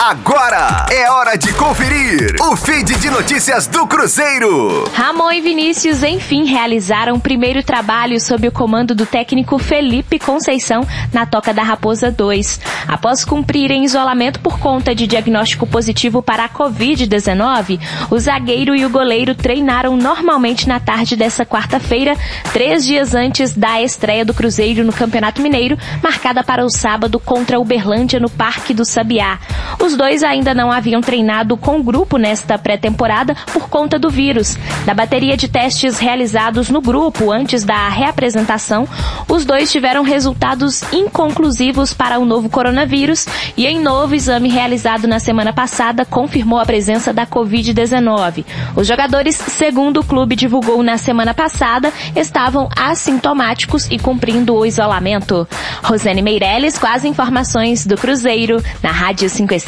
Agora é hora de conferir o feed de notícias do Cruzeiro. Ramon e Vinícius, enfim, realizaram o primeiro trabalho sob o comando do técnico Felipe Conceição na Toca da Raposa 2. Após cumprirem isolamento por conta de diagnóstico positivo para a Covid-19, o zagueiro e o goleiro treinaram normalmente na tarde dessa quarta-feira, três dias antes da estreia do Cruzeiro no Campeonato Mineiro, marcada para o sábado contra o Uberlândia no Parque do Sabiá. Os dois ainda não haviam treinado com o grupo nesta pré-temporada por conta do vírus. Da bateria de testes realizados no grupo antes da reapresentação, os dois tiveram resultados inconclusivos para o novo coronavírus e em novo exame realizado na semana passada confirmou a presença da Covid-19. Os jogadores, segundo o clube divulgou na semana passada, estavam assintomáticos e cumprindo o isolamento. Rosane Meirelles com as informações do Cruzeiro na Rádio 5 Estrelas